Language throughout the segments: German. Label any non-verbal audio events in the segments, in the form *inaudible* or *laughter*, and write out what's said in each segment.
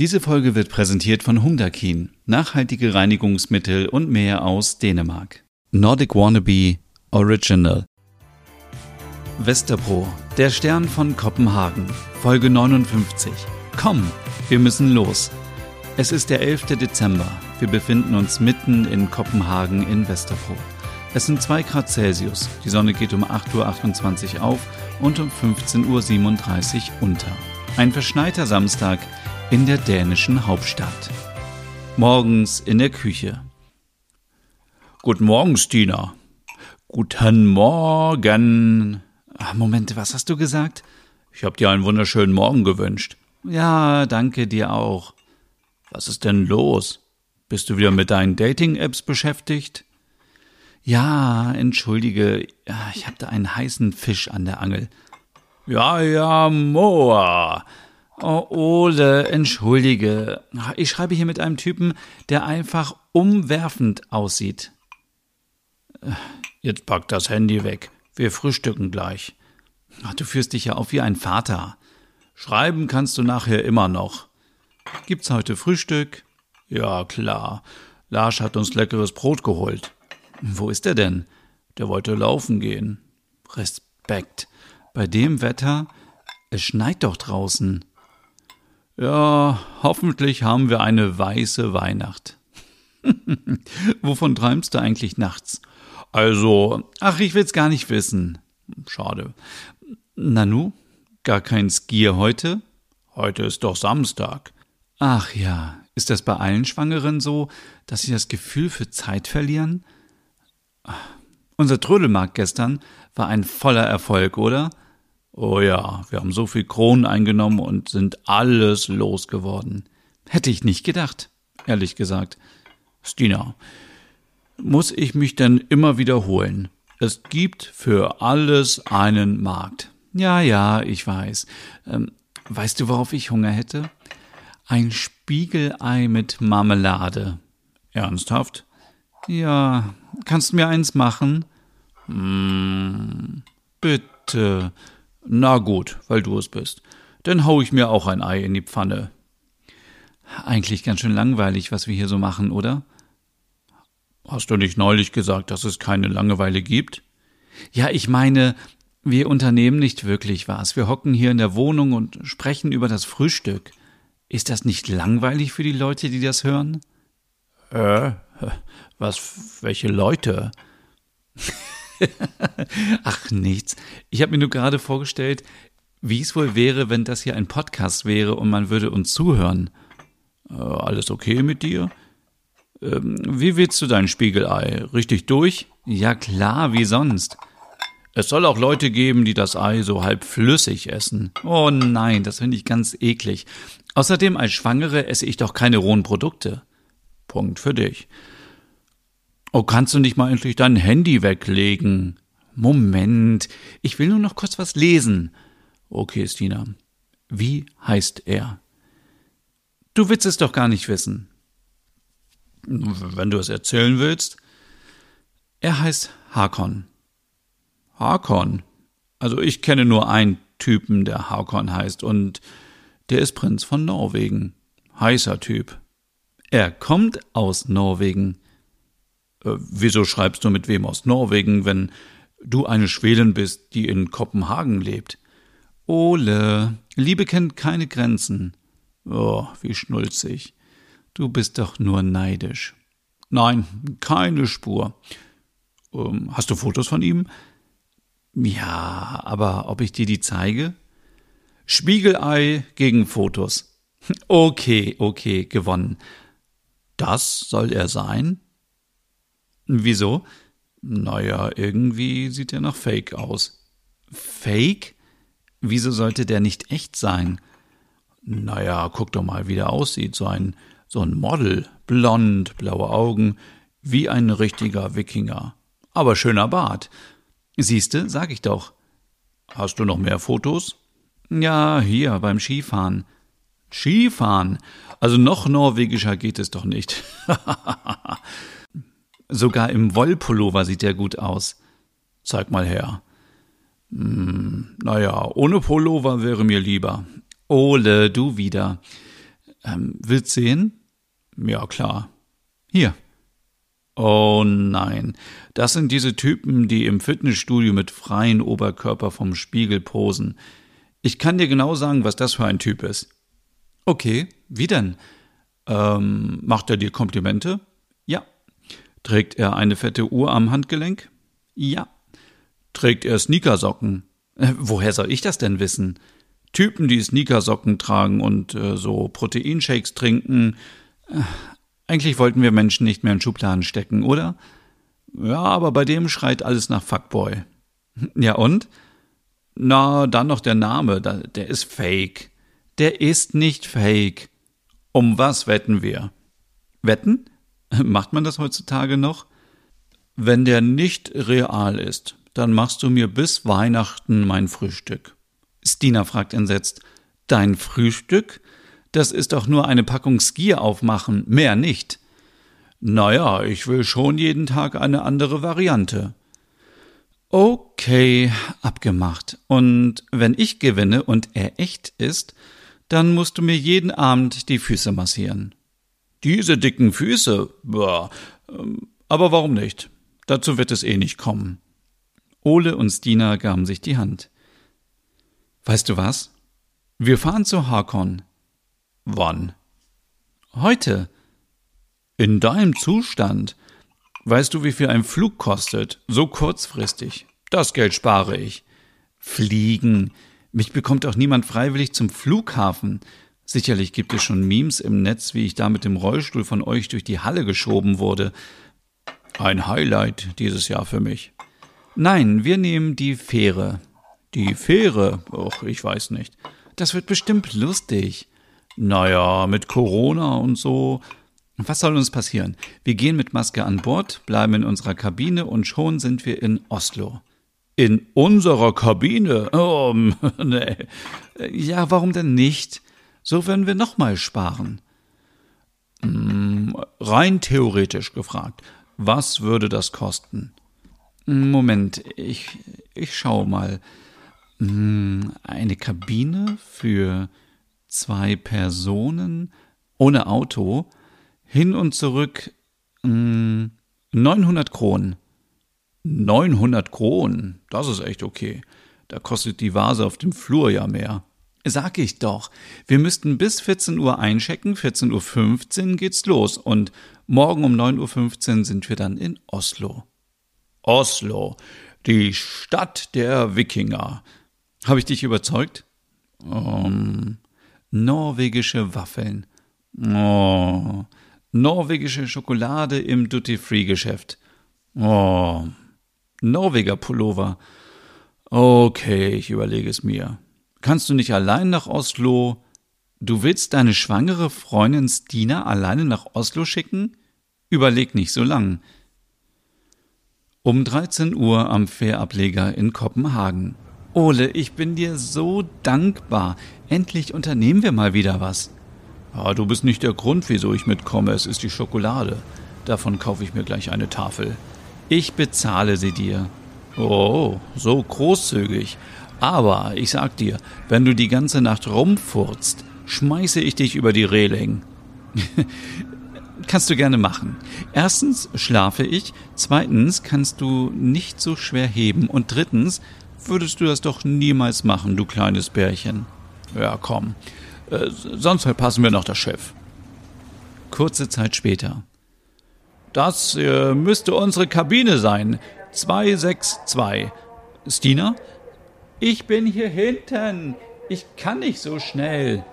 Diese Folge wird präsentiert von Humdakin, nachhaltige Reinigungsmittel und mehr aus Dänemark. Nordic Wannabe Original. Westerpro, der Stern von Kopenhagen, Folge 59. Komm, wir müssen los. Es ist der 11. Dezember. Wir befinden uns mitten in Kopenhagen in Westerpro. Es sind 2 Grad Celsius. Die Sonne geht um 8.28 Uhr auf und um 15.37 Uhr unter. Ein verschneiter Samstag in der dänischen Hauptstadt. Morgens in der Küche. Guten Morgen, Stina. Guten Morgen. Ach, Moment, was hast du gesagt? Ich hab dir einen wunderschönen Morgen gewünscht. Ja, danke dir auch. Was ist denn los? Bist du wieder mit deinen Dating-Apps beschäftigt? Ja, entschuldige, ich hab da einen heißen Fisch an der Angel. Ja, ja, Moa. Oh, Ole, entschuldige. Ich schreibe hier mit einem Typen, der einfach umwerfend aussieht. Jetzt pack das Handy weg. Wir frühstücken gleich. Ach, du führst dich ja auf wie ein Vater. Schreiben kannst du nachher immer noch. Gibt's heute Frühstück? Ja, klar. Lars hat uns leckeres Brot geholt. Wo ist er denn? Der wollte laufen gehen. Respekt. Bei dem Wetter? Es schneit doch draußen. Ja, hoffentlich haben wir eine weiße Weihnacht. *laughs* Wovon träumst du eigentlich nachts? Also, ach, ich will's gar nicht wissen. Schade. Nanu, gar kein Skier heute? Heute ist doch Samstag. Ach ja, ist das bei allen Schwangeren so, dass sie das Gefühl für Zeit verlieren? Unser Trödelmarkt gestern war ein voller Erfolg, oder? Oh ja, wir haben so viel Kronen eingenommen und sind alles losgeworden. Hätte ich nicht gedacht, ehrlich gesagt. Stina, muss ich mich denn immer wiederholen? Es gibt für alles einen Markt. Ja, ja, ich weiß. Ähm, weißt du, worauf ich Hunger hätte? Ein Spiegelei mit Marmelade. Ernsthaft? Ja, kannst du mir eins machen? Hm, bitte. Na gut, weil du es bist. Dann hau ich mir auch ein Ei in die Pfanne. Eigentlich ganz schön langweilig, was wir hier so machen, oder? Hast du nicht neulich gesagt, dass es keine Langeweile gibt? Ja, ich meine, wir unternehmen nicht wirklich was. Wir hocken hier in der Wohnung und sprechen über das Frühstück. Ist das nicht langweilig für die Leute, die das hören? Äh, was, welche Leute? *laughs* *laughs* Ach, nichts. Ich habe mir nur gerade vorgestellt, wie es wohl wäre, wenn das hier ein Podcast wäre und man würde uns zuhören. Äh, alles okay mit dir? Ähm, wie willst du dein Spiegelei? Richtig durch? Ja klar, wie sonst. Es soll auch Leute geben, die das Ei so halb flüssig essen. Oh nein, das finde ich ganz eklig. Außerdem als Schwangere esse ich doch keine rohen Produkte. Punkt für dich. Oh, kannst du nicht mal endlich dein Handy weglegen? Moment, ich will nur noch kurz was lesen. Okay, Stina. Wie heißt er? Du willst es doch gar nicht wissen. Wenn du es erzählen willst. Er heißt Hakon. Hakon? Also ich kenne nur einen Typen, der Hakon heißt, und der ist Prinz von Norwegen. Heißer Typ. Er kommt aus Norwegen. Äh, wieso schreibst du mit wem aus Norwegen, wenn du eine Schwelin bist, die in Kopenhagen lebt? Ole, Liebe kennt keine Grenzen. Oh, wie schnulzig. Du bist doch nur neidisch. Nein, keine Spur. Ähm, hast du Fotos von ihm? Ja, aber ob ich dir die zeige? Spiegelei gegen Fotos. *laughs* Okay, okay, gewonnen. Das soll er sein? Wieso? Naja, irgendwie sieht er nach Fake aus. Fake? Wieso sollte der nicht echt sein? Naja, guck doch mal, wie der aussieht. So ein, so ein Model. Blond, blaue Augen, wie ein richtiger Wikinger. Aber schöner Bart. Siehste, sag ich doch. Hast du noch mehr Fotos? Ja, hier beim Skifahren. Skifahren? Also noch norwegischer geht es doch nicht. *laughs* Sogar im Wollpullover sieht er gut aus. Zeig mal her. Hm, naja, ohne Pullover wäre mir lieber. Ole, du wieder. Ähm, willst sehen? Ja, klar. Hier. Oh nein, das sind diese Typen, die im Fitnessstudio mit freien Oberkörper vom Spiegel posen. Ich kann dir genau sagen, was das für ein Typ ist. Okay, wie denn? Ähm, macht er dir Komplimente? Trägt er eine fette Uhr am Handgelenk? Ja. Trägt er Sneakersocken? Äh, woher soll ich das denn wissen? Typen, die Sneakersocken tragen und äh, so Proteinshakes trinken. Äh, eigentlich wollten wir Menschen nicht mehr in Schubladen stecken, oder? Ja, aber bei dem schreit alles nach Fuckboy. *laughs* Ja und? Na, dann noch der Name, der ist fake. Der ist nicht fake. Um was wetten wir? Wetten? *laughs* Macht man das heutzutage noch? Wenn der nicht real ist, dann machst du mir bis Weihnachten mein Frühstück. Stina fragt entsetzt. Dein Frühstück? Das ist doch nur eine Packung Skier aufmachen, mehr nicht. Naja, ich will schon jeden Tag eine andere Variante. Okay, abgemacht. Und wenn ich gewinne und er echt ist, dann musst du mir jeden Abend die Füße massieren. Diese dicken Füße? Boah. Ähm, aber warum nicht? Dazu wird es eh nicht kommen. Ole und Stina gaben sich die Hand. Weißt du was? Wir fahren zu Harkon. Wann? Heute. In deinem Zustand. Weißt du, wie viel ein Flug kostet? So kurzfristig. Das Geld spare ich. Fliegen. Mich bekommt auch niemand freiwillig zum Flughafen. Sicherlich gibt es schon Memes im Netz, wie ich da mit dem Rollstuhl von euch durch die Halle geschoben wurde. Ein Highlight dieses Jahr für mich. Nein, wir nehmen die Fähre. Die Fähre? Och, ich weiß nicht. Das wird bestimmt lustig. Naja, mit Corona und so. Was soll uns passieren? Wir gehen mit Maske an Bord, bleiben in unserer Kabine und schon sind wir in Oslo. In unserer Kabine? Oh, *laughs* nee. Ja, warum denn nicht? So werden wir nochmal sparen. Hm, rein theoretisch gefragt, was würde das kosten? Moment, ich, ich schau mal. Hm, eine Kabine für zwei Personen ohne Auto hin und zurück 900 hm, Kronen. 900 Kronen, das ist echt okay. Da kostet die Vase auf dem Flur ja mehr. Sag ich doch. Wir müssten bis 14 Uhr einchecken, 14.15 Uhr geht's los und morgen um 9.15 Uhr sind wir dann in Oslo. Oslo, die Stadt der Wikinger. Habe ich dich überzeugt? Um, norwegische Waffeln. Oh, norwegische Schokolade im Duty-Free-Geschäft. Oh, Norweger Pullover. Okay, ich überlege es mir. Kannst du nicht allein nach Oslo? Du willst deine schwangere Freundin Stina alleine nach Oslo schicken? Überleg nicht so lang. Um 13 Uhr am Fährableger in Kopenhagen. Ole, ich bin dir so dankbar. Endlich unternehmen wir mal wieder was. Ja, du bist nicht der Grund, wieso ich mitkomme. Es ist die Schokolade. Davon kaufe ich mir gleich eine Tafel. Ich bezahle sie dir. Oh, so großzügig. Aber ich sag dir, wenn du die ganze Nacht rumfurzt, schmeiße ich dich über die Reling. *laughs* kannst du gerne machen. Erstens schlafe ich, zweitens kannst du nicht so schwer heben und drittens würdest du das doch niemals machen, du kleines Bärchen. Ja, komm. Äh, sonst verpassen wir noch das Schiff. Kurze Zeit später. Das äh, müsste unsere Kabine sein. 262. Stina? Ich bin hier hinten. Ich kann nicht so schnell.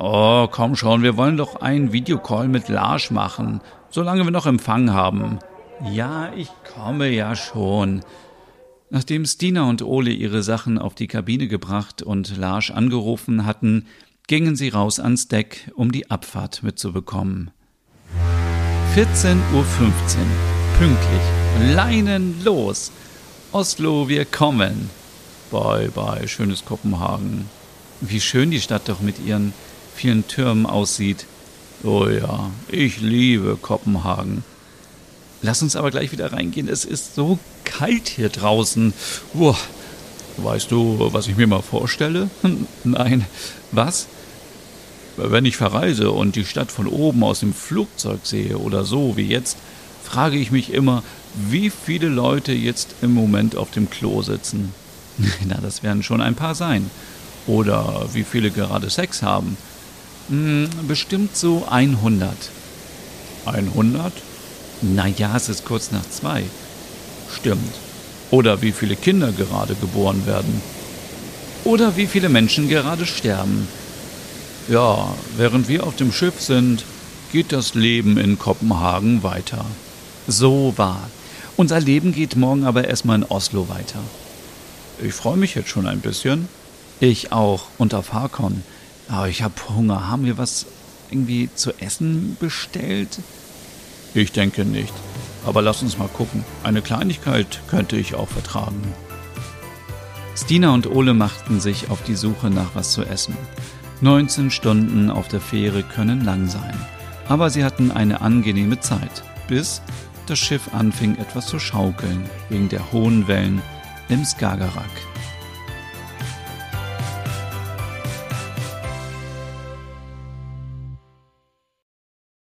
Oh, komm schon, wir wollen doch einen Videocall mit Lars machen, solange wir noch Empfang haben. Ja, ich komme ja schon. Nachdem Stina und Ole ihre Sachen auf die Kabine gebracht und Lars angerufen hatten, gingen sie raus ans Deck, um die Abfahrt mitzubekommen. 14.15 Uhr. Pünktlich. Leinen los. Oslo, wir kommen. Bye, bye, schönes Kopenhagen. Wie schön die Stadt doch mit ihren vielen Türmen aussieht. Oh ja, ich liebe Kopenhagen. Lass uns aber gleich wieder reingehen. Es ist so kalt hier draußen. Boah. Weißt du, was ich mir mal vorstelle? *laughs* Nein. Was? Wenn ich verreise und die Stadt von oben aus dem Flugzeug sehe oder so wie jetzt, frage ich mich immer, wie viele Leute jetzt im Moment auf dem Klo sitzen. *laughs* Na, das werden schon ein paar sein. Oder wie viele gerade Sex haben. Hm, bestimmt so 100. 100? Naja, es ist kurz nach zwei. Stimmt. Oder wie viele Kinder gerade geboren werden. Oder wie viele Menschen gerade sterben. Ja, während wir auf dem Schiff sind, geht das Leben in Kopenhagen weiter. So wahr. Unser Leben geht morgen aber erstmal in Oslo weiter. Ich freue mich jetzt schon ein bisschen. Ich auch. Und auf Harkon. Aber ich habe Hunger. Haben wir was irgendwie zu essen bestellt? Ich denke nicht. Aber lass uns mal gucken. Eine Kleinigkeit könnte ich auch vertragen. Stina und Ole machten sich auf die Suche nach was zu essen. 19 Stunden auf der Fähre können lang sein. Aber sie hatten eine angenehme Zeit, bis das Schiff anfing etwas zu schaukeln wegen der hohen Wellen im Skagerrak.